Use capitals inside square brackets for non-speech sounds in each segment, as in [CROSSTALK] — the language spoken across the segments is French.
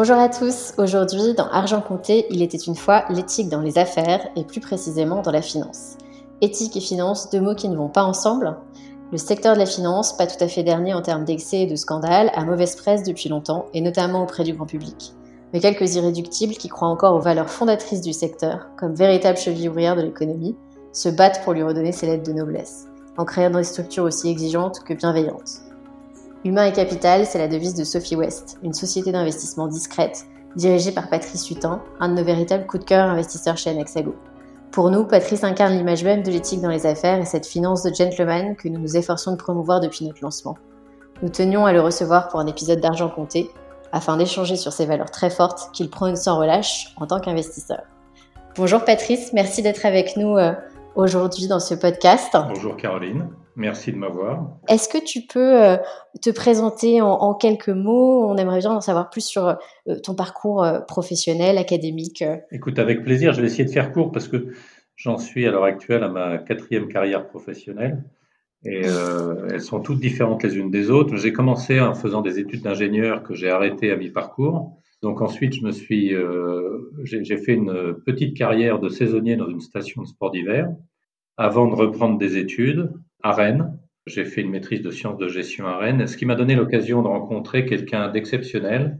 Bonjour à tous, aujourd'hui dans Argent Compté, il était une fois l'éthique dans les affaires et plus précisément dans la finance. Éthique et finance, deux mots qui ne vont pas ensemble. Le secteur de la finance, pas tout à fait dernier en termes d'excès et de scandales, a mauvaise presse depuis longtemps et notamment auprès du grand public. Mais quelques irréductibles qui croient encore aux valeurs fondatrices du secteur, comme véritable cheville ouvrière de l'économie, se battent pour lui redonner ses lettres de noblesse, en créant des structures aussi exigeantes que bienveillantes. Humain et capital, c'est la devise de Sophie West, une société d'investissement discrète, dirigée par Patrice Hutin, un de nos véritables coups de cœur investisseurs chez Anexago. Pour nous, Patrice incarne l'image même de l'éthique dans les affaires et cette finance de gentleman que nous nous efforçons de promouvoir depuis notre lancement. Nous tenions à le recevoir pour un épisode d'argent compté, afin d'échanger sur ces valeurs très fortes qu'il prône sans relâche en tant qu'investisseur. Bonjour Patrice, merci d'être avec nous euh, aujourd'hui dans ce podcast. Bonjour Caroline. Merci de m'avoir. Est-ce que tu peux euh, te présenter en, quelques mots? On aimerait bien en savoir plus sur euh, ton parcours euh, professionnel, académique. Écoute, avec plaisir. Je vais essayer de faire court parce que j'en suis à l'heure actuelle à ma quatrième carrière professionnelle. Et elles sont toutes différentes les unes des autres. J'ai commencé en faisant des études d'ingénieur que j'ai arrêtées à mi-parcours. Donc ensuite, je me suis, j'ai fait une petite carrière de saisonnier dans une station de sport d'hiver avant de reprendre des études à Rennes. J'ai fait une maîtrise de sciences de gestion à Rennes, ce qui m'a donné l'occasion de rencontrer quelqu'un d'exceptionnel,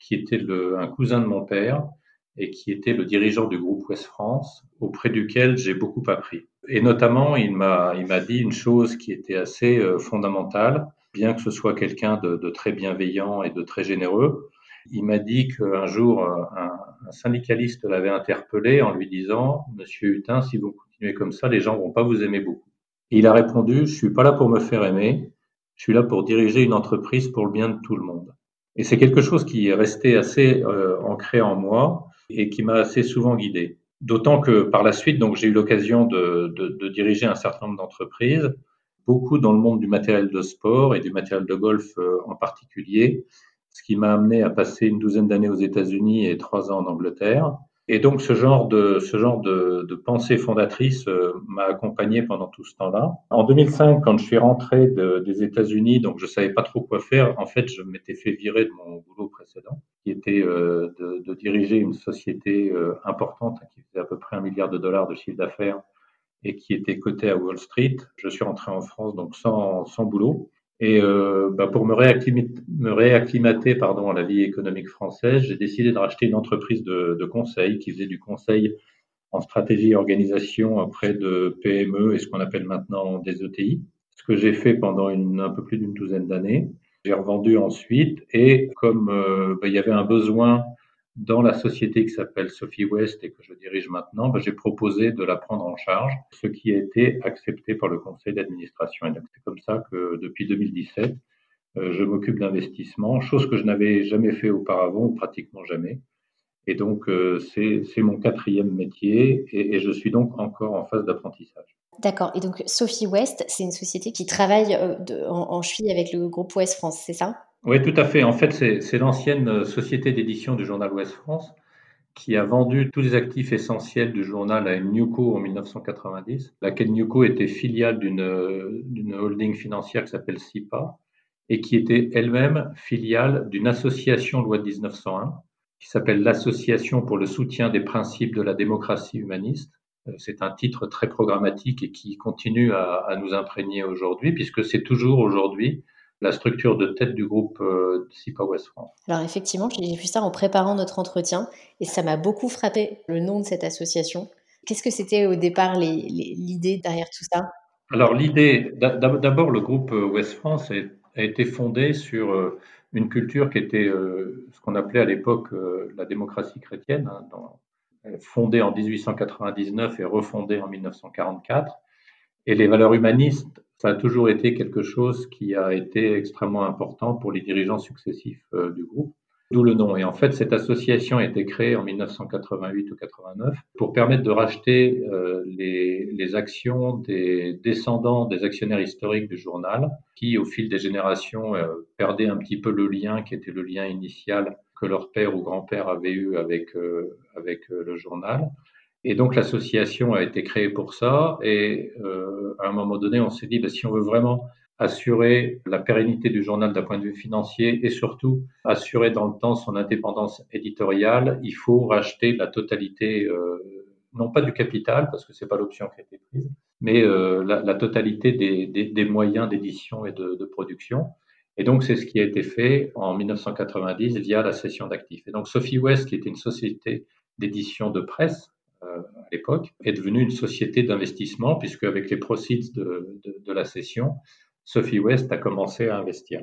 qui était un cousin de mon père et qui était le dirigeant du groupe Ouest France, auprès duquel j'ai beaucoup appris. Et notamment, il m'a, dit une chose qui était assez euh, fondamentale, bien que ce soit quelqu'un de, de, très bienveillant et de très généreux. Il m'a dit qu'un jour, un, un syndicaliste l'avait interpellé en lui disant, Monsieur Hutin, si vous comme ça, les gens vont pas vous aimer beaucoup il a répondu, je suis pas là pour me faire aimer, je suis là pour diriger une entreprise pour le bien de tout le monde. Et c'est quelque chose qui est resté assez euh, ancré en moi et qui m'a assez souvent guidé. D'autant que par la suite, donc j'ai eu l'occasion de, diriger un certain nombre d'entreprises, beaucoup dans le monde du matériel de sport et du matériel de golf euh, en particulier, ce qui m'a amené à passer une douzaine d'années aux États-Unis et trois ans en Angleterre. Et donc ce genre de ce genre de, de pensée fondatrice euh, m'a accompagné pendant tout ce temps-là. En 2005, quand je suis rentré de, des États-Unis, donc je savais pas trop quoi faire. En fait, je m'étais fait virer de mon boulot précédent, qui était euh, de, de, diriger une société euh, importante qui faisait à peu près un milliard de dollars de chiffre d'affaires et qui était cotée à Wall Street. Je suis rentré en France donc sans sans boulot. Et euh, bah pour me réacclimater, pardon, à la vie économique française, j'ai décidé de racheter une entreprise de, conseil qui faisait du conseil en stratégie et organisation auprès de PME et ce qu'on appelle maintenant des ETI. Ce que j'ai fait pendant un peu plus d'une douzaine d'années. J'ai revendu ensuite et comme euh, bah, il y avait un besoin dans la société qui s'appelle Sophie West et que je dirige maintenant, ben, j'ai proposé de la prendre en charge, ce qui a été accepté par le conseil d'administration. C'est comme ça que depuis 2017, euh, je m'occupe d'investissement, chose que je n'avais jamais fait auparavant, ou pratiquement jamais. Et donc euh, c'est mon quatrième métier et, je suis donc encore en phase d'apprentissage. D'accord. Et donc Sophie West, c'est une société qui travaille euh, en, en cheville avec le groupe Ouest France, c'est ça? Oui, tout à fait. En fait, c'est l'ancienne société d'édition du journal Ouest France qui a vendu tous les actifs essentiels du journal à Newco en 1990, laquelle Newco était filiale d'une holding financière qui s'appelle SIPA et qui était elle-même filiale d'une association loi de 1901 qui s'appelle l'Association pour le soutien des principes de la démocratie humaniste. Euh, c'est un titre très programmatique et qui continue à, à nous imprégner aujourd'hui, puisque c'est toujours aujourd'hui la structure de tête du groupe euh, SIPA West France. Alors effectivement, j'ai vu ça en préparant notre entretien et ça m'a beaucoup frappé le nom de cette association. Qu'est-ce que c'était au départ l'idée derrière tout ça? Alors l'idée, d'abord le groupe euh, West France a, été fondé sur euh, une culture qui était ce qu'on appelait à l'époque la démocratie chrétienne, hein, fondée en 1899 et refondée en 1944. Et les valeurs humanistes ça a toujours été quelque chose qui a été extrêmement important pour les dirigeants successifs euh, du groupe. D'où le nom. Et en fait, cette association a été créée en 1988 ou 89 pour permettre de racheter euh, les, actions des descendants des actionnaires historiques du journal, qui, au fil des générations, euh, perdaient un petit peu le lien qui était le lien initial que leur père ou grand-père avait eu avec, avec le journal. Et donc l'association a été créée pour ça. Et euh, à un moment donné, on s'est dit, bah, si on veut vraiment assurer la pérennité du journal d'un point de vue financier et surtout assurer dans le temps son indépendance éditoriale, il faut racheter la totalité, euh, non pas du capital, parce que c'est pas l'option qui a été prise, mais euh, la, totalité des, des, des moyens d'édition et de, de, production. Et donc, c'est ce qui a été fait en 1990 via la cession d'actifs. Et donc, Sophie West, qui était une société d'édition de presse, à l'époque, est devenue une société d'investissement, puisque avec les proceeds de, de, la session, Sophie West a commencé à investir.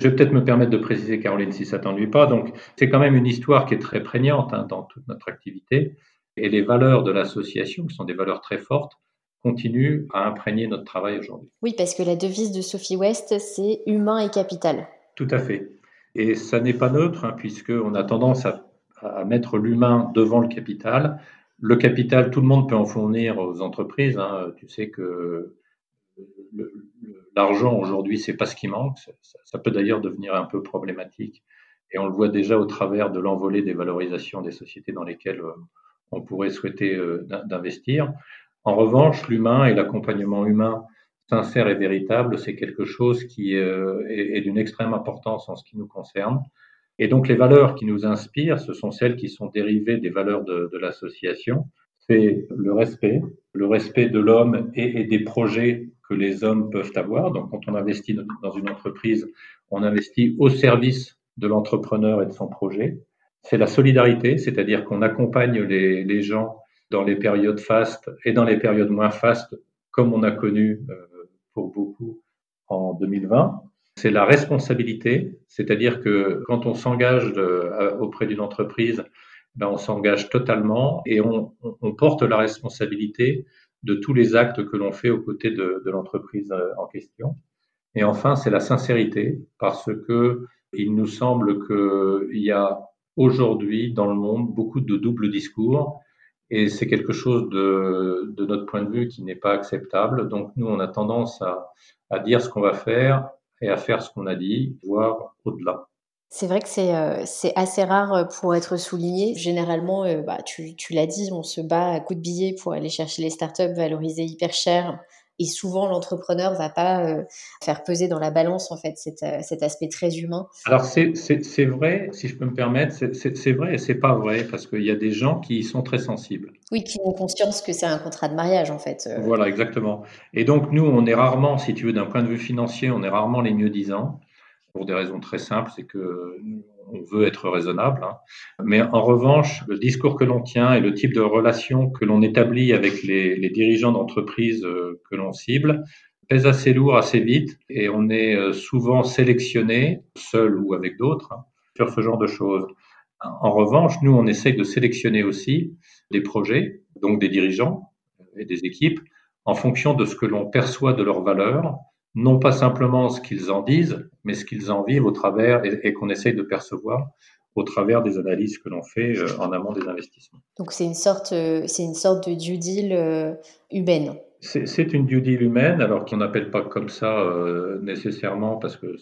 Je vais peut-être me permettre de préciser, Caroline, si ça t'ennuie pas. Donc, c'est quand même une histoire qui est très prégnante hein, dans toute notre activité. Et les valeurs de l'association, qui sont des valeurs très fortes, continuent à imprégner notre travail aujourd'hui. Oui, parce que la devise de Sophie West, c'est humain et capital. Tout à fait. Et ça n'est pas neutre, hein, puisqu'on a tendance à à mettre l'humain devant le capital. Le capital, tout le monde peut en fournir aux entreprises. Hein. Tu sais que l'argent aujourd'hui, c'est pas ce qui manque. Ça, peut d'ailleurs devenir un peu problématique. Et on le voit déjà au travers de l'envolée des valorisations des sociétés dans lesquelles euh, on pourrait souhaiter euh, d'investir. En revanche, l'humain et l'accompagnement humain sincère et véritable, c'est quelque chose qui euh, est d'une extrême importance en ce qui nous concerne. Et donc les valeurs qui nous inspirent, ce sont celles qui sont dérivées des valeurs de, l'association. C'est le respect, le respect de l'homme et, et, des projets que les hommes peuvent avoir. Donc quand on investit dans une entreprise, on investit au service de l'entrepreneur et de son projet. C'est la solidarité, c'est-à-dire qu'on accompagne les, les, gens dans les périodes fastes et dans les périodes moins fastes, comme on a connu euh, pour beaucoup en 2020 c'est la responsabilité, c'est-à-dire que quand on s'engage auprès d'une entreprise, ben on s'engage totalement et on, porte la responsabilité de tous les actes que l'on fait aux côtés de, l'entreprise euh, en question. Et enfin, c'est la sincérité, parce que il nous semble qu'il y a aujourd'hui dans le monde beaucoup de doubles discours et c'est quelque chose de, notre point de vue qui n'est pas acceptable. Donc nous, on a tendance à dire ce qu'on va faire et à faire ce qu'on a dit, voire au-delà. C'est vrai que c'est euh, assez rare euh, pour être souligné. Généralement, euh, bah, tu, tu l'as dit, on se bat à coups de billets pour aller chercher les startups valorisées hyper cher. Et souvent, l'entrepreneur va pas euh, faire peser dans la balance en fait cet, euh, cet aspect très humain. Alors c'est vrai, si je peux me permettre, c'est vrai et c'est pas vrai parce qu'il y a des gens qui sont très sensibles. Oui, qui ont conscience que c'est un contrat de mariage en fait. Voilà, exactement. Et donc nous, on est rarement, si tu veux, d'un point de vue financier, on est rarement les mieux disants pour des raisons très simples, c'est que on veut être raisonnable. Hein. Mais en revanche, le discours que l'on tient et le type de relation que l'on établit avec les, dirigeants d'entreprise euh, que l'on cible pèse assez lourd assez vite et on est euh, souvent sélectionné, seul ou avec d'autres, hein, sur ce genre de choses. En revanche, nous, on essaye de sélectionner aussi des projets, donc des dirigeants et des équipes, en fonction de ce que l'on perçoit de leurs valeurs, non pas simplement ce qu'ils en disent, mais ce qu'ils en vivent au travers et, qu'on essaye de percevoir au travers des analyses que l'on fait euh, en amont des investissements. Donc c'est une sorte, euh, c'est une sorte de due deal euh, humaine. C'est une due deal humaine, alors qu'on n'appelle pas comme ça nécessairement parce que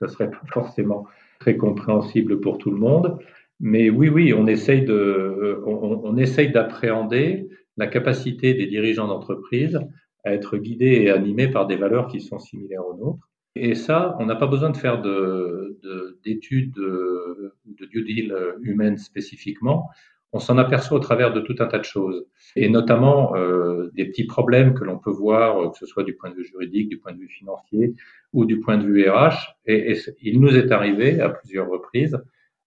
ça serait pas forcément très compréhensible pour tout le monde. Mais oui, oui, on essaye de, on, on essaye d'appréhender la capacité des dirigeants d'entreprise à être guidés et animés par des valeurs qui sont similaires aux nôtres. Et ça, on n'a pas besoin de faire d'études de, de, due deal humaine spécifiquement. On s'en aperçoit au travers de tout un tas de choses, et notamment euh, des petits problèmes que l'on peut voir, que ce soit du point de vue juridique, du point de vue financier ou du point de vue RH. Et, et il nous est arrivé à plusieurs reprises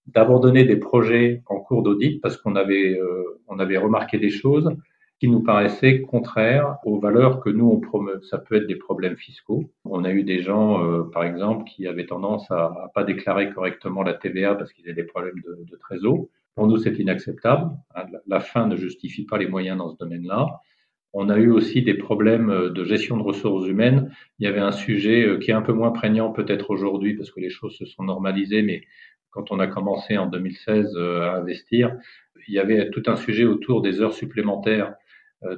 d'abandonner des projets en cours d'audit parce qu'on avait, euh, on avait remarqué des choses qui nous paraissaient contraires aux valeurs que nous on promeut. Ça peut être des problèmes fiscaux. On a eu des gens, euh, par exemple, qui avaient tendance à, à pas déclarer correctement la TVA parce qu'ils avaient des problèmes de, de trésor. Pour nous, c'est inacceptable. Hein, la fin ne justifie pas les moyens dans ce domaine-là. On a eu aussi des problèmes euh, de gestion de ressources humaines. Il y avait un sujet euh, qui est un peu moins prégnant peut-être aujourd'hui parce que les choses se sont normalisées, mais quand on a commencé en 2016 à investir, il y avait tout un sujet autour des heures supplémentaires euh,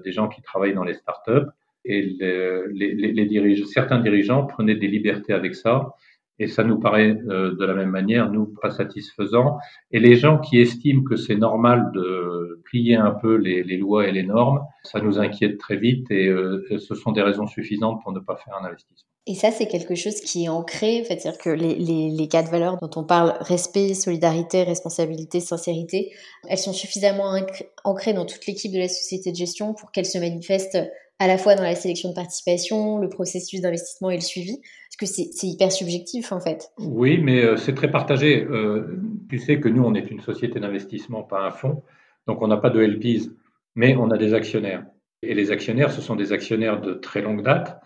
des gens qui travaillent dans les startups. Et les dirigeants, certains dirigeants prenaient des libertés avec ça. Et ça nous paraît euh, de la même manière, nous, pas satisfaisant. Et les gens qui estiment que c'est normal de plier un peu les, les, lois et les normes, ça nous inquiète très vite et euh, ce sont des raisons suffisantes pour ne pas faire un investissement. Et ça, c'est quelque chose qui est ancré, c'est-à-dire que les, les, les quatre valeurs dont on parle, respect, solidarité, responsabilité, sincérité, elles sont suffisamment ancrées dans toute l'équipe de la société de gestion pour qu'elles se manifestent à la fois dans la sélection de participation, le processus d'investissement et le suivi Parce que c'est hyper subjectif en fait. Oui, mais euh, c'est très partagé. Euh, tu sais que nous, on est une société d'investissement, pas un fonds. Donc on n'a pas de LPs, mais on a des actionnaires. Et les actionnaires, ce sont des actionnaires de très longue date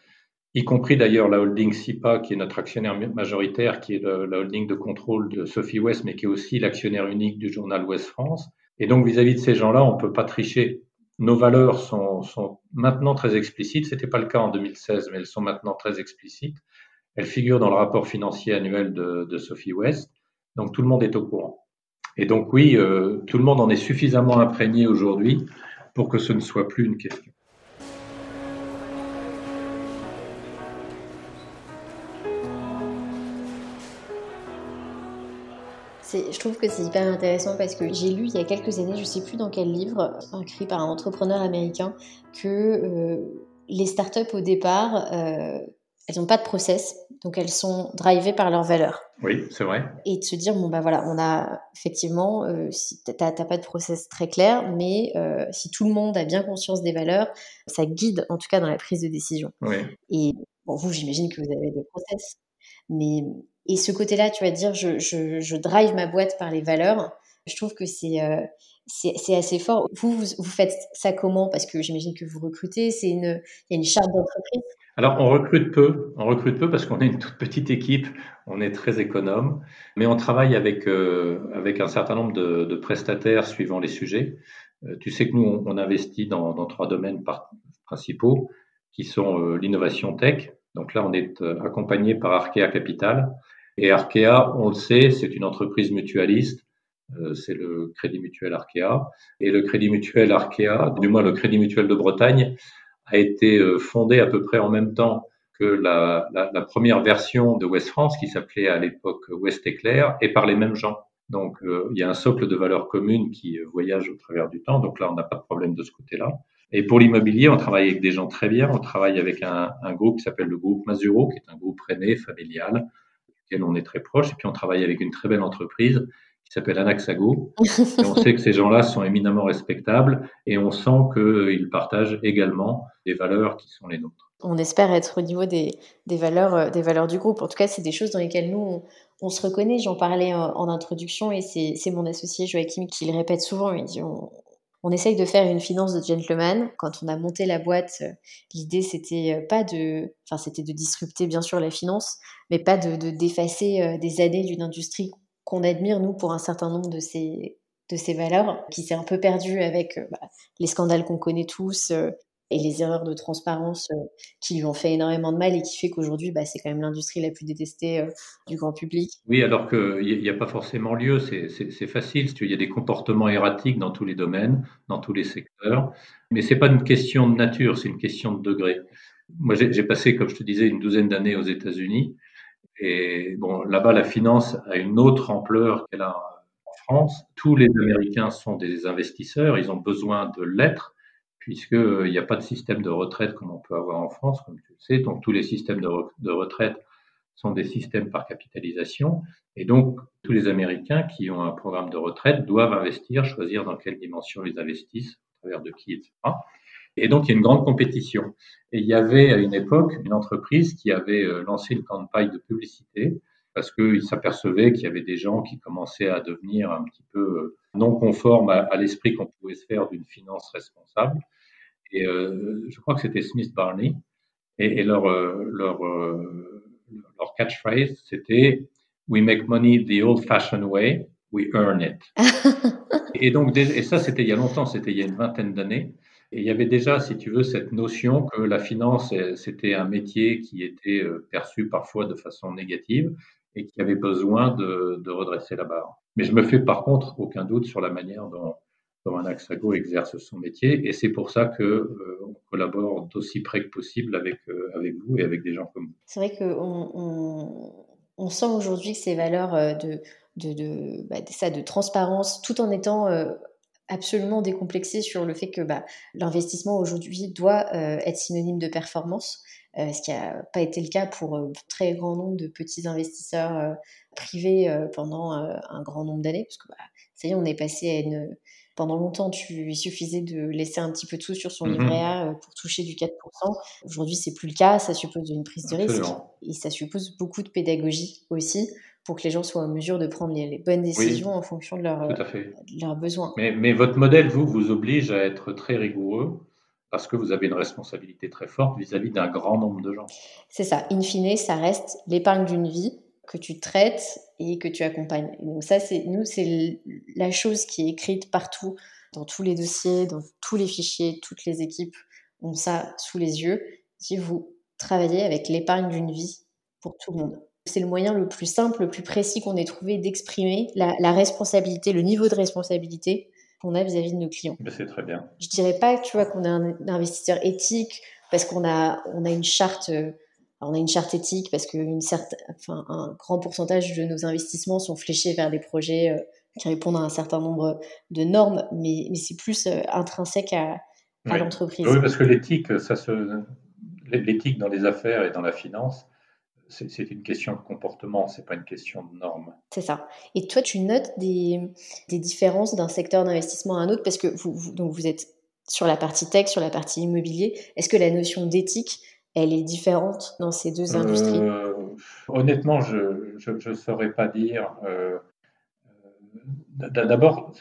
y compris d'ailleurs la holding SIPA, qui est notre actionnaire majoritaire, qui est la holding de contrôle de Sophie West, mais qui est aussi l'actionnaire unique du journal Ouest France. Et donc, vis-à-vis de ces gens-là, on ne peut pas tricher. Nos valeurs sont, sont maintenant très explicites. C'était pas le cas en 2016, mais elles sont maintenant très explicites. Elles figurent dans le rapport financier annuel de, de Sophie West. Donc, tout le monde est au courant. Et donc, oui, euh, tout le monde en est suffisamment imprégné aujourd'hui pour que ce ne soit plus une question. Je trouve que c'est hyper intéressant parce que j'ai lu il y a quelques années, je sais plus dans quel livre, écrit par un entrepreneur américain, que euh, les startups au départ, euh, elles n'ont pas de process, donc elles sont drivées par leurs valeurs. Oui, c'est vrai. Et de se dire, bon, bah voilà, on a effectivement, euh, si tu n'as pas de process très clair, mais euh, si tout le monde a bien conscience des valeurs, ça guide en tout cas dans la prise de décision. Oui. Et bon, vous, j'imagine que vous avez des process, mais et ce côté-là, tu vas dire, je, drive ma boîte par les valeurs. Je trouve que c'est euh, assez fort. Vous, vous, faites ça comment? Parce que j'imagine que vous recrutez. C'est une, il y a une charte d'entreprise. Alors, on recrute peu. On recrute peu parce qu'on est une toute petite équipe. On est très économe, mais on travaille avec euh, avec un certain nombre de, prestataires suivant les sujets. Euh, tu sais que nous, on, investit dans, trois domaines principaux, qui sont l'innovation tech. Donc là, on est accompagné par Arkea Capital, et Arkea, on le sait, c'est une entreprise mutualiste. Euh, c'est le Crédit Mutuel Arkea. Et le Crédit Mutuel Arkea, du moins le Crédit Mutuel de Bretagne, a été euh, fondé à peu près en même temps que la, la, la première version de West France, qui s'appelait à l'époque West Éclair, et par les mêmes gens. Donc, euh, il y a un socle de valeurs communes qui voyage au travers du temps. Donc là, on n'a pas de problème de ce côté-là. Et pour l'immobilier, on travaille avec des gens très bien. On travaille avec un, un groupe qui s'appelle le groupe Mazuro, qui est un groupe rené familial, on est très proche. Et puis on travaille avec une très belle entreprise qui s'appelle Anaxago. [LAUGHS] et on sait que ces gens-là sont éminemment respectables et on sent qu'ils partagent également des valeurs qui sont les nôtres. On espère être au niveau des, des valeurs, euh, des valeurs du groupe. En tout cas, c'est des choses dans lesquelles nous, on, se reconnaît. J'en parlais en, introduction et c'est mon associé Joachim qui le répète souvent. Il dit on, on essaye de faire une finance de gentleman. Quand on a monté la boîte, euh, l'idée c'était euh, pas de, enfin c'était de disrupter bien sûr la finance, mais pas de d'effacer euh, des années d'une industrie qu'on admire nous pour un certain nombre de ces de ces valeurs, qui s'est un peu perdue avec bah, les scandales qu'on connaît tous, et les erreurs de transparence euh, qui lui ont fait énormément de mal et qui fait qu'aujourd'hui, bah, c'est quand même l'industrie la plus détestée euh, du grand public. Oui, alors qu'il n'y a, pas forcément lieu, c'est facile. Il y a des comportements erratiques dans tous les domaines, dans tous les secteurs, mais c'est pas une question de nature, c'est une question de degré. Moi, j'ai passé, comme je te disais, une douzaine d'années aux États-Unis. Et bon, là-bas, la finance a une autre ampleur qu'elle a en France. Tous les Américains sont des investisseurs, ils ont besoin de l'être, puisqu'il n'y a pas de système de retraite comme on peut avoir en France, comme tu le sais. Donc, tous les systèmes de, de retraite sont des systèmes par capitalisation. Et donc, tous les Américains qui ont un programme de retraite doivent investir, choisir dans quelle dimension ils investissent, à travers de qui, etc. Et donc, il y a une grande compétition. Et il y avait à une époque une entreprise qui avait euh, lancé une campagne de publicité parce qu'ils s'apercevaient qu'il y avait des gens qui commençaient à devenir un petit peu euh, non conformes à, l'esprit qu'on pouvait se faire d'une finance responsable. Et euh, je crois que c'était Smith Barney. Et, leur, euh, leur, leur catchphrase, c'était We make money the old-fashioned way, we earn it. [LAUGHS] et donc, et ça, c'était il y a longtemps, c'était il y a une vingtaine d'années. Et il y avait déjà, si tu veux, cette notion que la finance, c'était un métier qui était euh, perçu parfois de façon négative et qui avait besoin de, de redresser la barre. Mais je me fais par contre aucun doute sur la manière dont, un Axago exerce son métier et c'est pour ça que euh, on collabore d'aussi près que possible avec, euh, avec vous et avec des gens comme vous. C'est vrai qu'on on, on, sent aujourd'hui que ces valeurs de, de, de, bah, ça, de transparence, tout en étant absolument décomplexé sur le fait que bah, l'investissement aujourd'hui doit euh, être synonyme de performance, euh, ce qui n'a pas été le cas pour un euh, très grand nombre de petits investisseurs privés pendant un grand nombre d'années, parce que bah, ça y est, on est passé à une... Pendant longtemps, tu, il suffisait de laisser un petit peu de sous sur son livret mmh A pour toucher du 4%. Aujourd'hui, c'est plus le cas. Ça suppose une prise de risque et ça suppose beaucoup de pédagogie aussi pour que les gens soient en mesure de prendre les, bonnes décisions en fonction de, leurs besoins. Mais, votre modèle, vous, vous oblige à être très rigoureux parce que vous avez une responsabilité très forte vis-à-vis d'un grand nombre de gens. C'est ça. In fine, ça reste l'épargne d'une vie que tu traites et que tu accompagnes. donc ça, c'est nous, c'est la chose qui est écrite partout, dans tous les dossiers, dans tous les fichiers, toutes les équipes ont ça sous les yeux. Si vous travaillez avec l'épargne d'une vie pour tout le monde. C'est le moyen le plus simple, le plus précis qu'on ait trouvé d'exprimer la, responsabilité, le niveau de responsabilité qu'on a vis-à-vis de nos clients. C'est très bien. Je dirais pas, tu vois, qu'on est un, investisseur éthique parce qu'on a, on a une charte, euh, on a une charte éthique parce qu'un enfin, un grand pourcentage de nos investissements sont fléchés vers des projets euh, qui répondent à un certain nombre de normes, mais, mais c'est plus euh, intrinsèque à, à l'entreprise. Oui, parce que l'éthique, ça se, l'éthique dans les affaires et dans la finance, c'est une question de comportement, c'est pas une question de normes. C'est ça. Et toi, tu notes des, des différences d'un secteur d'investissement à un autre parce que vous, donc vous êtes sur la partie tech, sur la partie immobilier. Est-ce que la notion d'éthique, elle est différente dans ces deux industries? Euh, Honnêtement, je ne saurais pas dire. Euh, D'abord,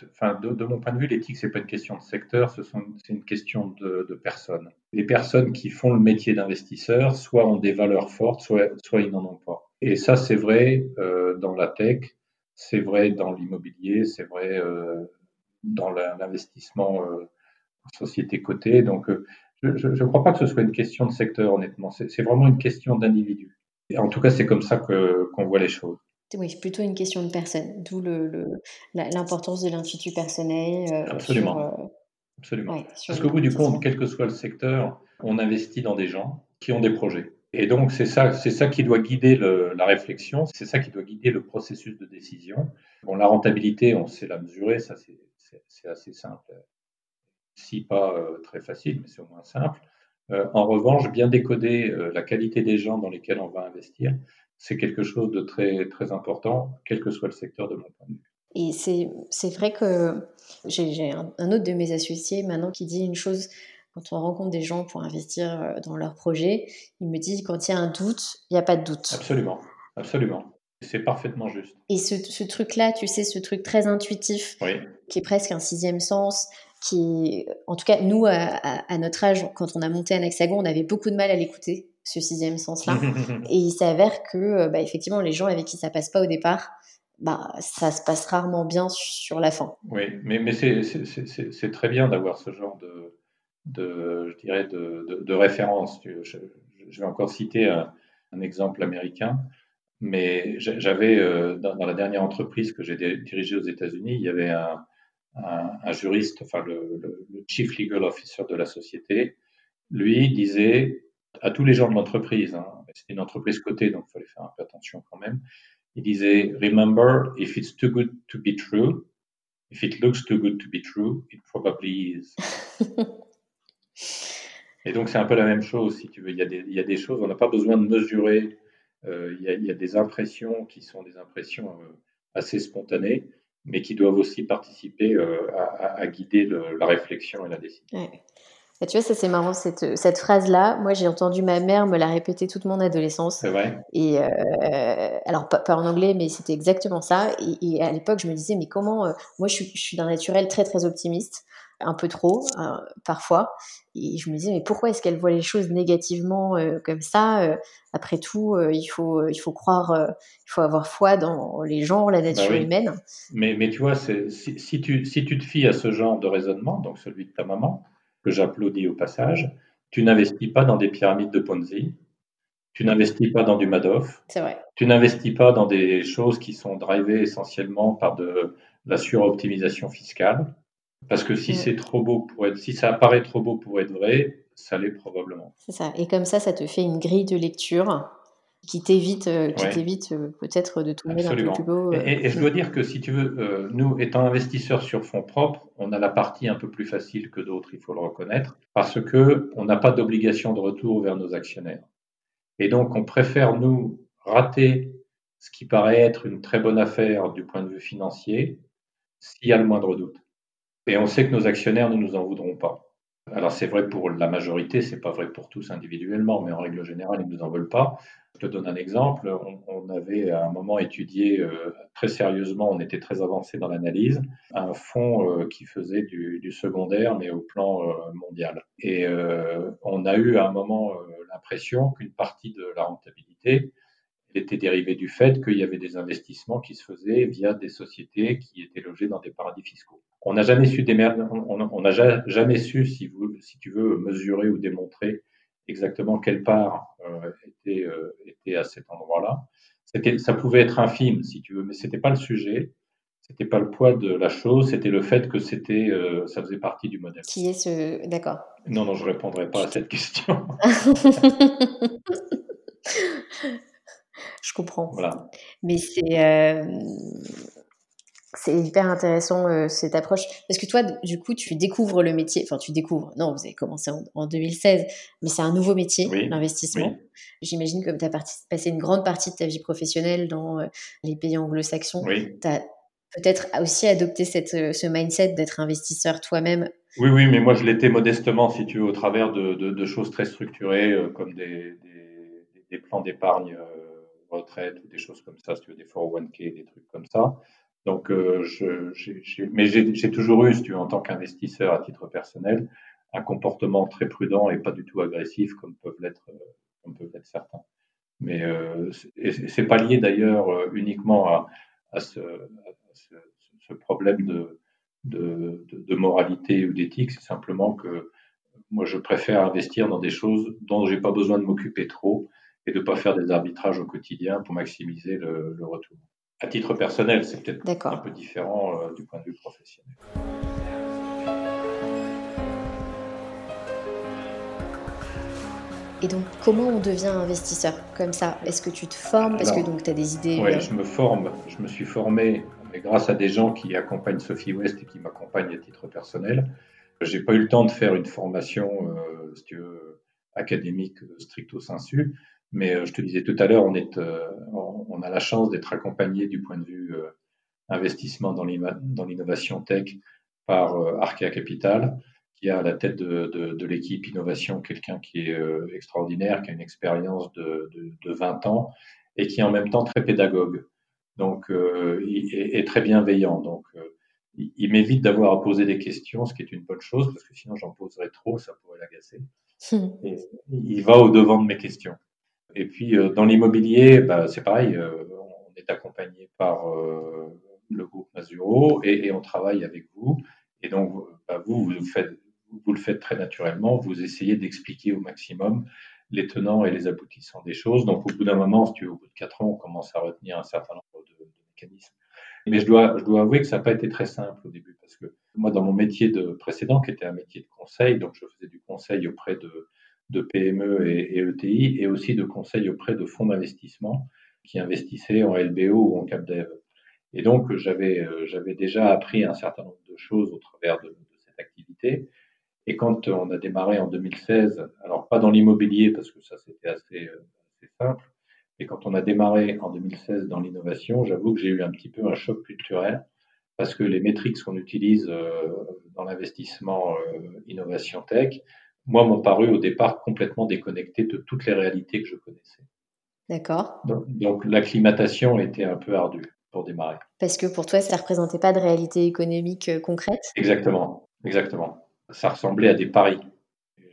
de, mon point de vue, l'éthique, c'est pas une question de secteur, c'est une question de, personnes. Les personnes qui font le métier d'investisseur, soit ont des valeurs fortes, soit, ils n'en ont pas. Et ça, c'est vrai euh, dans la tech, c'est vrai dans l'immobilier, c'est vrai dans l'investissement en société cotée. Donc, je ne crois pas que ce soit une question de secteur, honnêtement. C'est vraiment une question d'individu. En tout cas, c'est comme ça qu'on voit les choses. Oui, plutôt une question de personne, d'où l'importance de l'intuitu personnel. Euh, Absolument. Euh, Absolument. Parce qu'au bout du compte, quel que soit le secteur, on investit dans des gens qui ont des projets. Et donc, c'est ça, c'est ça qui doit guider la réflexion, c'est ça qui doit guider le processus de décision. Bon, la rentabilité, on sait la mesurer, ça c'est assez simple. Si pas euh, très facile, mais c'est au moins simple. en revanche, bien décoder la qualité des gens dans lesquels on va investir, c'est quelque chose de très, très important, quel que soit le secteur de mon point de vue. Et c'est vrai que j'ai un, autre de mes associés maintenant qui dit une chose, quand on rencontre des gens pour investir euh, dans leur projet, il me dit quand il y a un doute, il n'y a pas de doute. Absolument, absolument. C'est parfaitement juste. Et ce, ce truc-là, tu sais, ce truc très intuitif, qui est presque un sixième sens, qui, en tout cas, nous, à, à notre âge, quand on a monté un hexagon, on avait beaucoup de mal à l'écouter ce sixième sens-là. [LAUGHS] et il s'avère que, euh, bah, effectivement, les gens avec qui ça passe pas au départ, bah, ça se passe rarement bien sur la fin. Oui, mais, mais c'est très bien d'avoir ce genre de, de, je dirais, de, de, référence. Je, je, vais encore citer un, exemple américain, mais j'avais, euh, dans, la dernière entreprise que j'ai dirigée aux États-Unis, il y avait un, un, juriste, enfin le, le, le, chief legal officer de la société, lui disait à tous les gens de l'entreprise, hein, c'était une entreprise cotée, donc il fallait faire un peu attention quand même. Il disait, Remember, if it's too good to be true, if it looks too good to be true, it probably is. [LAUGHS] Et donc c'est un peu la même chose, si tu veux. Il y a des, il y a des choses, on n'a pas besoin de mesurer. Euh, il, y a, il, y a, des impressions qui sont des impressions euh, assez spontanées, mais qui doivent aussi participer euh, à, à, guider le, la réflexion et la décision. Ouais. Et tu vois, ça c'est marrant, cette, cette phrase-là. Moi, j'ai entendu ma mère me la répéter toute mon adolescence. C'est vrai. Et euh, alors, pas, pas, en anglais, mais c'était exactement ça. Et, et à l'époque, je me disais, mais comment. Euh, moi, je suis, je suis d'un naturel très, très optimiste un peu trop euh, parfois. Et je me disais, mais pourquoi est-ce qu'elle voit les choses négativement euh, comme ça euh, Après tout, il, faut, il faut croire, il faut avoir foi dans les gens, la nature bah oui. humaine. Mais, mais tu vois, si, si, tu, si tu te fies à ce genre de raisonnement, donc celui de ta maman, que j'applaudis au passage, tu n'investis pas dans des pyramides de Ponzi, tu n'investis pas dans du Madoff, tu n'investis pas dans des choses qui sont drivées essentiellement par de la suroptimisation fiscale. Parce que si c'est trop beau pour être, si ça apparaît trop beau pour être vrai, ça l'est probablement. C'est ça. Et comme ça, ça te fait une grille de lecture qui t'évite, euh, qui ouais. t'évite euh, peut-être de tomber Absolument. dans le plus beau. Euh, et, et, je dois dire que si tu veux, nous étant investisseurs sur fonds propres, on a la partie un peu plus facile que d'autres, il faut le reconnaître, parce que on n'a pas d'obligation de retour vers nos actionnaires. Et donc, on préfère nous rater ce qui paraît être une très bonne affaire du point de vue financier, s'il y a le moindre doute. Et on sait que nos actionnaires ne nous en voudront pas. Alors c'est vrai pour la majorité, c'est pas vrai pour tous individuellement, mais en règle générale, ils ne nous en veulent pas. Je te donne un exemple. On, avait à un moment étudié euh, très sérieusement, on était très avancé dans l'analyse, un fonds euh, qui faisait du, secondaire, mais au plan euh, mondial. Et on a eu à un moment l'impression qu'une partie de la rentabilité était dérivée du fait qu'il y avait des investissements qui se faisaient via des sociétés qui étaient logées dans des paradis fiscaux. On n'a jamais su on n'a jamais su, si, vous, si tu veux, mesurer ou démontrer exactement quelle part euh, était, euh, était à cet endroit-là. C'était, ça pouvait être infime, si tu veux, mais c'était pas le sujet. C'était pas le poids de la chose, c'était le fait que c'était, euh, ça faisait partie du modèle. Qui est ce, d'accord. Non, non, je répondrai pas à cette question. [LAUGHS] je comprends. Voilà. Mais c'est, euh, c'est hyper intéressant euh, cette approche parce que toi du coup tu découvres le métier enfin tu découvres non vous avez commencé en, en 2016 mais c'est un nouveau métier oui, l'investissement oui. j'imagine que tu as passé une grande partie de ta vie professionnelle dans euh, les pays anglo-saxons oui. tu as peut-être aussi adopté cette, ce mindset d'être investisseur toi-même oui oui mais moi je l'étais modestement si tu veux au travers de, de, de choses très structurées euh, comme des, des, des plans d'épargne euh, retraite ou des choses comme ça si tu veux des 401k des trucs comme ça donc, euh, je, mais j'ai toujours eu, si tu veux, en tant qu'investisseur à titre personnel, un comportement très prudent et pas du tout agressif comme peuvent l'être, certains. Mais euh, c'est pas lié d'ailleurs euh, uniquement à, ce, problème de, de moralité ou d'éthique, c'est simplement que moi je préfère investir dans des choses dont j'ai pas besoin de m'occuper trop et de pas faire des arbitrages au quotidien pour maximiser le, le retour à titre personnel, c'est peut-être un peu différent euh, du point de vue professionnel. Et donc, comment on devient investisseur comme ça? Est-ce que tu te formes? Parce que tu as des idées. Oui, euh... je me forme. Je me suis formé mais grâce à des gens qui accompagnent Sophie West et qui m'accompagnent à titre personnel. J'ai pas eu le temps de faire une formation, euh, si tu veux, académique stricto sensu. Mais euh, je te disais tout à l'heure, on, est, euh, on a la chance d'être accompagné du point de vue euh, investissement dans l'innovation tech par Arkea Capital, qui a à la tête de, de, de l'équipe innovation quelqu'un qui est extraordinaire, qui a une expérience de, de, 20 ans et qui est en même temps très pédagogue. Donc, et, et, très bienveillant. Donc, il, il m'évite d'avoir à poser des questions, ce qui est une bonne chose, parce que sinon j'en poserais trop, ça pourrait l'agacer. Et il va au devant de mes questions. Et puis euh, dans l'immobilier, bah, c'est pareil, euh, on est accompagné par euh, le groupe Mazuro et, et, on travaille avec vous. Et donc bah, vous, vous, faites, vous le faites très naturellement, vous essayez d'expliquer au maximum les tenants et les aboutissants des choses. Donc au bout d'un moment, si tu veux, au bout de quatre ans, on commence à retenir un certain nombre de, de mécanismes. Mais je dois, je dois avouer que ça n'a pas été très simple au début parce que moi, dans mon métier de précédent, qui était un métier de conseil, donc je faisais du conseil auprès de, de PME et, ETI et aussi de conseils auprès de fonds d'investissement qui investissaient en LBO ou en CapDev. Et donc, j'avais, j'avais déjà appris un certain nombre de choses au travers de, cette activité. Et quand on a démarré en 2016, alors pas dans l'immobilier parce que ça c'était assez, assez simple, mais quand on a démarré en 2016 dans l'innovation, j'avoue que j'ai eu un petit peu un choc culturel parce que les métriques qu'on utilise dans l'investissement innovation tech, moi, m'ont paru au départ complètement déconnectés de toutes les réalités que je connaissais. D'accord. Donc, l'acclimatation était un peu ardue pour démarrer. Parce que pour toi, ça ne représentait pas de réalité économique euh, concrète? Exactement, exactement. Ça ressemblait à des paris.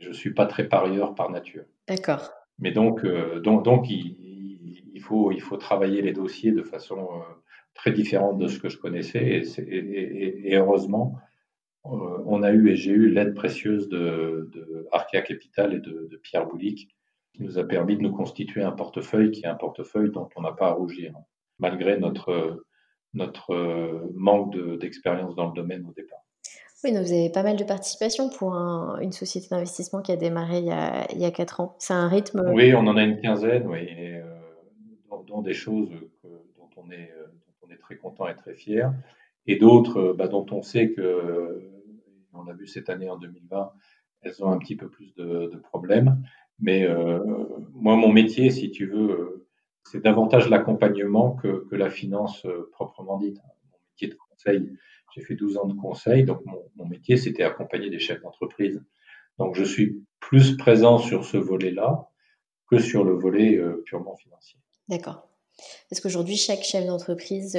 Je ne suis pas très parieur par nature. D'accord. Mais donc, euh, donc, donc il, faut, il faut travailler les dossiers de façon euh, très différente de ce que je connaissais. et heureusement, on a eu et j'ai eu l'aide précieuse de, de Arkea Capital et de, Pierre Boulic, qui nous a permis de nous constituer un portefeuille qui est un portefeuille dont on n'a pas à rougir, malgré notre, notre manque d'expérience dans le domaine au départ. Oui, vous avez pas mal de participation pour une société d'investissement qui a démarré il y a, il 4 ans. C'est un rythme. Oui, on en a une quinzaine, oui, et, euh, dans, des choses dont, on est, dont on est très content et très fier et d'autres euh, bah, dont on sait que, on a vu cette année en 2020, elles ont un petit peu plus de, problèmes. Mais euh, moi, mon métier, si tu veux, euh, c'est davantage l'accompagnement que, la finance euh, proprement dite. Mon métier de conseil, j'ai fait 12 ans de conseil, donc mon, métier, c'était accompagner des chefs d'entreprise. Donc je suis plus présent sur ce volet-là que sur le volet purement financier. D'accord. Parce qu'aujourd'hui, chaque chef d'entreprise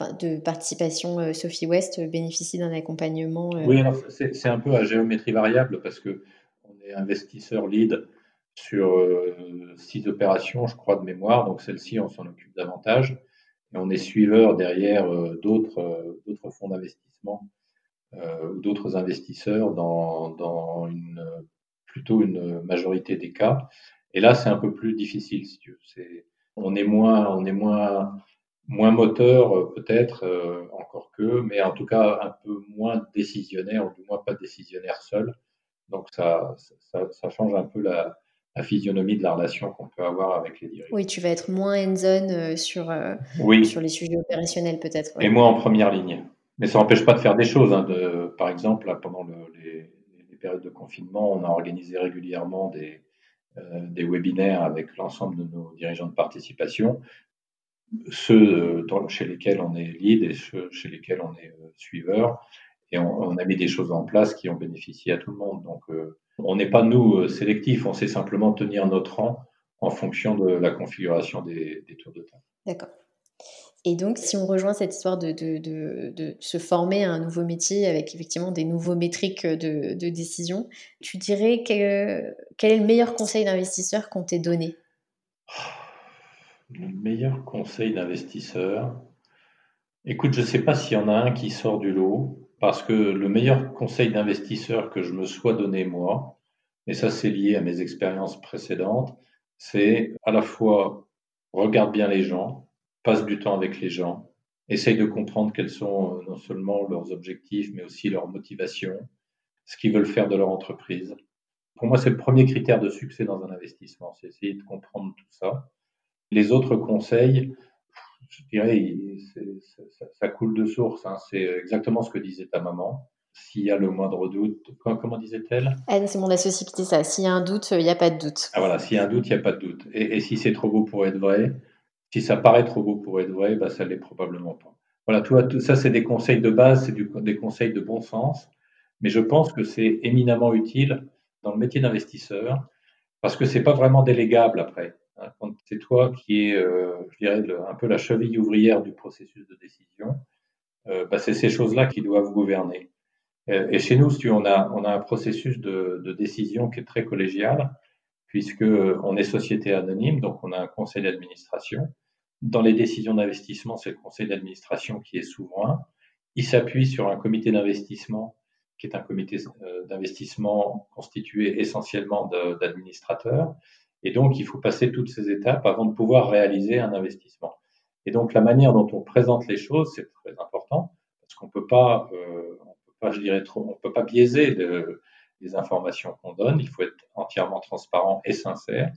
de participation euh, Sophie West bénéficie d'un accompagnement euh, Oui, c'est un peu à géométrie variable parce que on est investisseur lead sur euh, six opérations, je crois, de mémoire. Donc celle-ci, on s'en occupe davantage. Et on est suiveur derrière d'autres fonds d'investissement ou d'autres investisseurs dans, dans une, plutôt une majorité des cas. Et là, c'est un peu plus difficile, si tu veux. on est moins, on est moins moins moteur euh, peut-être, euh, encore que, mais en tout cas un peu moins décisionnaire, ou du moins pas décisionnaire seul. Donc ça, ça, ça change un peu la, la, physionomie de la relation qu'on peut avoir avec les dirigeants. Oui, tu vas être moins hands-on euh, sur, sur les sujets opérationnels peut-être. Et moins en première ligne. Mais ça n'empêche pas de faire des choses. Hein, de, par exemple, là, pendant le, les, les, périodes de confinement, on a organisé régulièrement des, des webinaires avec l'ensemble de nos dirigeants de participation ceux euh, chez lesquels on est lead et ceux chez lesquels on est euh, suiveur. Et on, a mis des choses en place qui ont bénéficié à tout le monde. Donc, euh, on n'est pas, nous, sélectifs, on sait simplement tenir notre rang en fonction de la configuration des, tours de table. D'accord. Et donc, si on rejoint cette histoire de, de, se former à un nouveau métier avec effectivement des nouveaux métriques de, décision, tu dirais que, quel est le meilleur conseil d'investisseur qu'on t'ait donné? Le meilleur conseil d'investisseur. Écoute, je ne sais pas s'il y en a un qui sort du lot, parce que le meilleur conseil d'investisseur que je me sois donné moi, et ça c'est lié à mes expériences précédentes, c'est à la fois regarde bien les gens, passe du temps avec les gens, essaye de comprendre quels sont euh, non seulement leurs objectifs, mais aussi leurs motivations, ce qu'ils veulent faire de leur entreprise. Pour moi, c'est le premier critère de succès dans un investissement, c'est essayer de comprendre tout ça. Les autres conseils, je dirais, ça, coule de source. Hein. C'est exactement ce que disait ta maman. S'il y a le moindre doute, comment, disait-elle? Ah, C'est mon associé qui dit ça. S'il y a un doute, il n'y a pas de doute. Ah voilà, s'il y a un doute, il n'y a pas de doute. Et, si c'est trop beau pour être vrai, si ça paraît trop beau pour être vrai, bah, ça l'est probablement pas. Voilà, tout, tout ça, c'est des conseils de base, c'est des conseils de bon sens. Mais je pense que c'est éminemment utile dans le métier d'investisseur parce que c'est pas vraiment délégable après. Hein, quand c'est toi qui es, euh, je dirais, un peu la cheville ouvrière du processus de décision, euh, bah, c'est ces choses-là qui doivent gouverner. Euh, et chez nous, si on a, on a un processus de, de décision qui est très collégial, puisque on est société anonyme, donc on a un conseil d'administration. Dans les décisions d'investissement, c'est le conseil d'administration qui est souverain. Il s'appuie sur un comité d'investissement qui est un comité d'investissement constitué essentiellement d'administrateurs. Et donc, il faut passer toutes ces étapes avant de pouvoir réaliser un investissement. Et donc, la manière dont on présente les choses, c'est très important parce qu'on peut pas, euh, on peut pas, je dirais trop, on peut pas biaiser des informations qu'on donne. Il faut être entièrement transparent et sincère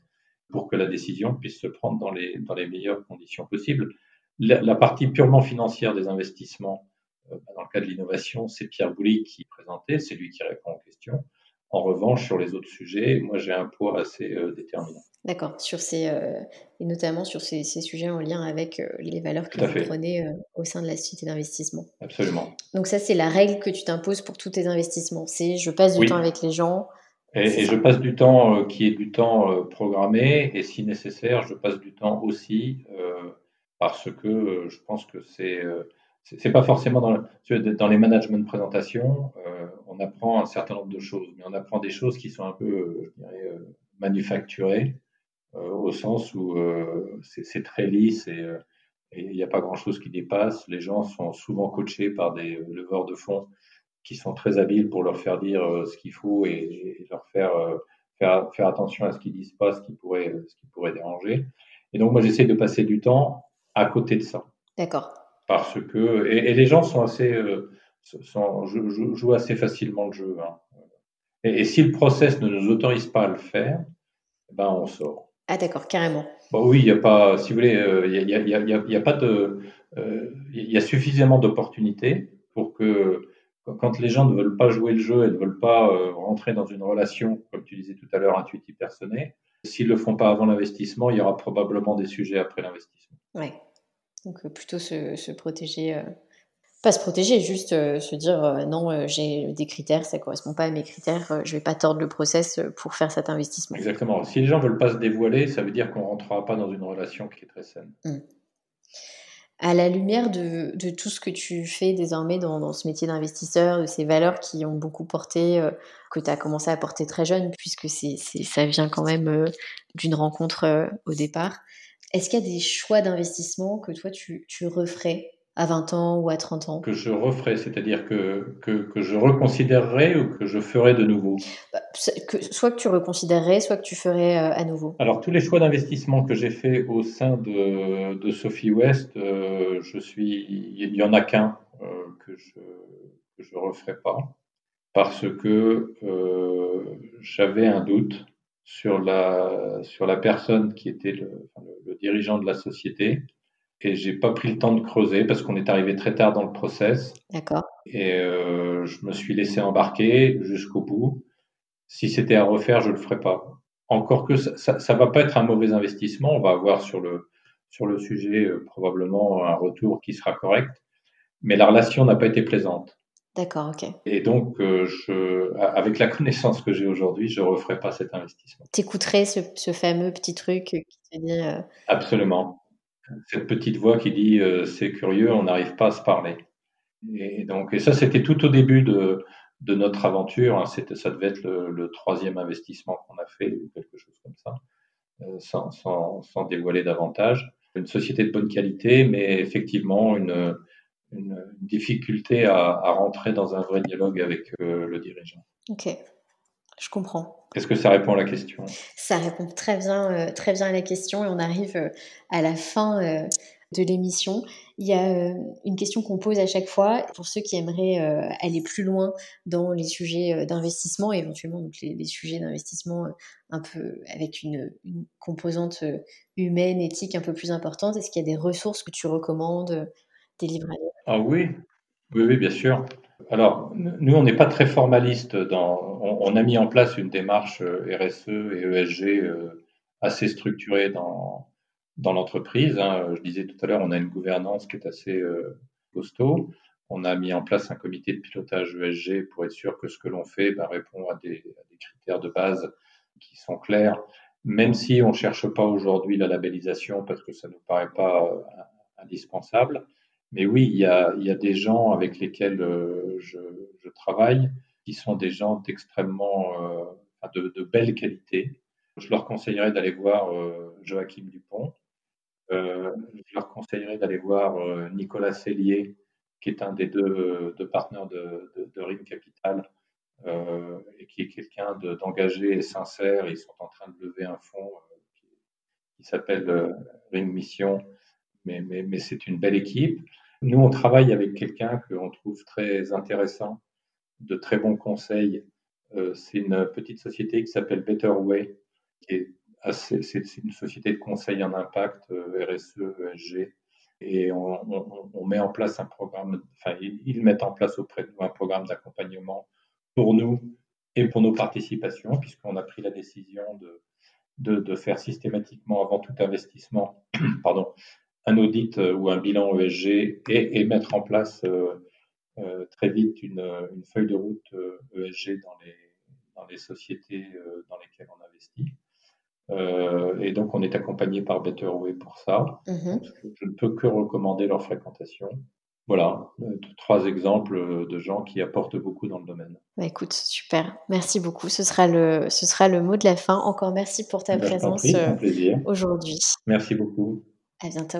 pour que la décision puisse se prendre dans les, dans les meilleures conditions possibles. La, partie purement financière des investissements, euh, dans le cas de l'innovation, c'est Pierre Bouly qui présentait, c'est lui qui répond aux questions. En revanche, sur les autres sujets, moi j'ai un poids assez euh, déterminant. D'accord, sur ces, euh, et notamment sur ces, ces, sujets en lien avec les valeurs que vous prenez au sein de la société d'investissement. Absolument. Donc ça, c'est la règle que tu t'imposes pour tous tes investissements. C'est je passe du temps avec les gens, et, je passe du temps euh, qui est du temps euh, programmé, et si nécessaire, je passe du temps aussi euh, parce que je pense que c'est c'est pas forcément dans, dans les management de présentation, on apprend un certain nombre de choses, mais on apprend des choses qui sont un peu, je dirais, manufacturées, au sens où c'est très lisse et il n'y a pas grand-chose qui dépasse. Les gens sont souvent coachés par des leveurs de fonds qui sont très habiles pour leur faire dire euh, ce qu'il faut et, leur faire, euh, faire, faire attention à ce qu'ils disent pas, ce qui pourrait, ce qui pourrait déranger. Et donc moi j'essaie de passer du temps à côté de ça. D'accord. Parce que et, les gens sont assez euh, sont, jouent assez facilement le jeu. Hein. Et, si le process ne nous autorise pas à le faire, ben on sort. Ah d'accord, carrément. Bon, oui, il y a pas, si vous voulez, il y, a, y, a, y, a, pas de, il y a suffisamment d'opportunités pour que quand les gens ne veulent pas jouer le jeu et ne veulent pas euh, rentrer dans une relation, comme tu disais tout à l'heure, intuitive personnée, s'ils ne le font pas avant l'investissement, il y aura probablement des sujets après l'investissement. Oui. Donc euh, plutôt se, protéger, euh, pas se protéger, juste se dire non, j'ai des critères, ça ne correspond pas à mes critères, je ne vais pas tordre le process pour faire cet investissement. Exactement. Si les gens ne veulent pas se dévoiler, ça veut dire qu'on ne rentrera pas dans une relation qui est très saine. Mmh à la lumière de, tout ce que tu fais désormais dans, ce métier d'investisseur, de ces valeurs qui ont beaucoup porté, euh, que tu as commencé à porter très jeune, puisque c'est, ça vient quand même euh, d'une rencontre euh, au départ, est-ce qu'il y a des choix d'investissement que toi tu, tu referais à 20 ans ou à 30 ans. Que je referais, c'est-à-dire que, que, que, je reconsidérerais ou que je ferais de nouveau. Bah, que, Soit que tu reconsidérerais, soit que tu ferais euh, à nouveau. Alors, tous les choix d'investissement que j'ai fait au sein de, de Sophie West, euh, je suis, il n'y en a qu'un euh, que je ne je referai pas parce que j'avais un doute sur la, sur la personne qui était le, le dirigeant de la société et j'ai pas pris le temps de creuser parce qu'on est arrivé très tard dans le process. D'accord. Et euh, je me suis laissé embarquer jusqu'au bout. Si c'était à refaire, je le ferais pas. Encore que ça, ça, va pas être un mauvais investissement. On va avoir sur le sur le sujet euh, probablement un retour qui sera correct, mais la relation n'a pas été plaisante. D'accord, ok. Et donc, euh, je, avec la [LAUGHS] connaissance que j'ai aujourd'hui, je ne referai pas cet investissement. T'écouterais ce, ce fameux petit truc qui te dit. Euh, Absolument cette petite voix qui dit euh, c'est curieux, on n'arrive pas à se parler. Et donc, et ça, c'était tout au début de, de notre aventure. Hein. C'était, ça devait être le, troisième investissement qu'on a fait ou quelque chose comme ça, euh, sans, sans, sans, dévoiler davantage. Une société de bonne qualité, mais effectivement une, une, difficulté à, à, rentrer dans un vrai dialogue avec euh, le dirigeant. Je comprends. Est-ce que ça répond à la question? Ça répond très bien, euh, très bien à la question et on arrive euh, à la fin euh, de l'émission. Il y a une question qu'on pose à chaque fois pour ceux qui aimeraient aller plus loin dans les sujets d'investissement, éventuellement donc les, sujets d'investissement un peu avec une, une, composante humaine, éthique un peu plus importante. Est-ce qu'il y a des ressources que tu recommandes, des livres Ah oui, oui, oui, bien sûr. Alors, nous, on n'est pas très formaliste. Dans, on, a mis en place une démarche euh, RSE et ESG euh, assez structurée dans, dans l'entreprise. Hein. Je disais tout à l'heure, on a une gouvernance qui est assez euh, costaud. On a mis en place un comité de pilotage ESG pour être sûr que ce que l'on fait ben, répond à des, à des, critères de base qui sont clairs, même si on ne cherche pas aujourd'hui la labellisation parce que ça ne nous paraît pas indispensable. Mais oui, il y a, il y a des gens avec lesquels euh, je, je, travaille qui sont des gens d'extrêmement, euh, de, de, belle qualité. Je leur conseillerais d'aller voir euh, Joachim Dupont. Euh, je leur conseillerais d'aller voir euh, Nicolas Cellier, qui est un des deux, deux partenaires de, de, de RIM Capital euh, et qui est quelqu'un d'engagé et sincère. Ils sont en train de lever un fonds qui, qui s'appelle RIM Mission, mais, c'est une belle équipe. Nous, on travaille avec quelqu'un qu'on trouve très intéressant, de très bons conseils c'est une petite société qui s'appelle Better Way, c'est, une société de conseil en impact, RSE, ESG, et on, met en place un programme, enfin, ils, mettent en place auprès de nous un programme d'accompagnement pour nous et pour nos participations, puisqu'on a pris la décision de, de, faire systématiquement, avant tout investissement, [CLEARS THROAT] pardon, un audit euh, ou un bilan ESG et, et mettre en place euh, euh, très vite une, une, feuille de route ESG e dans les, dans les sociétés dans lesquelles on investit. Euh, et donc, on est accompagné par Better Way pour ça. Mhm. Je ne peux que recommander leur fréquentation. Voilà, euh, trois exemples de gens qui apportent beaucoup dans le domaine. Bah écoute, super. Merci beaucoup. Ce sera le, ce sera le mot de la fin. Encore merci pour ta présence euh, aujourd'hui. Merci beaucoup. À bientôt.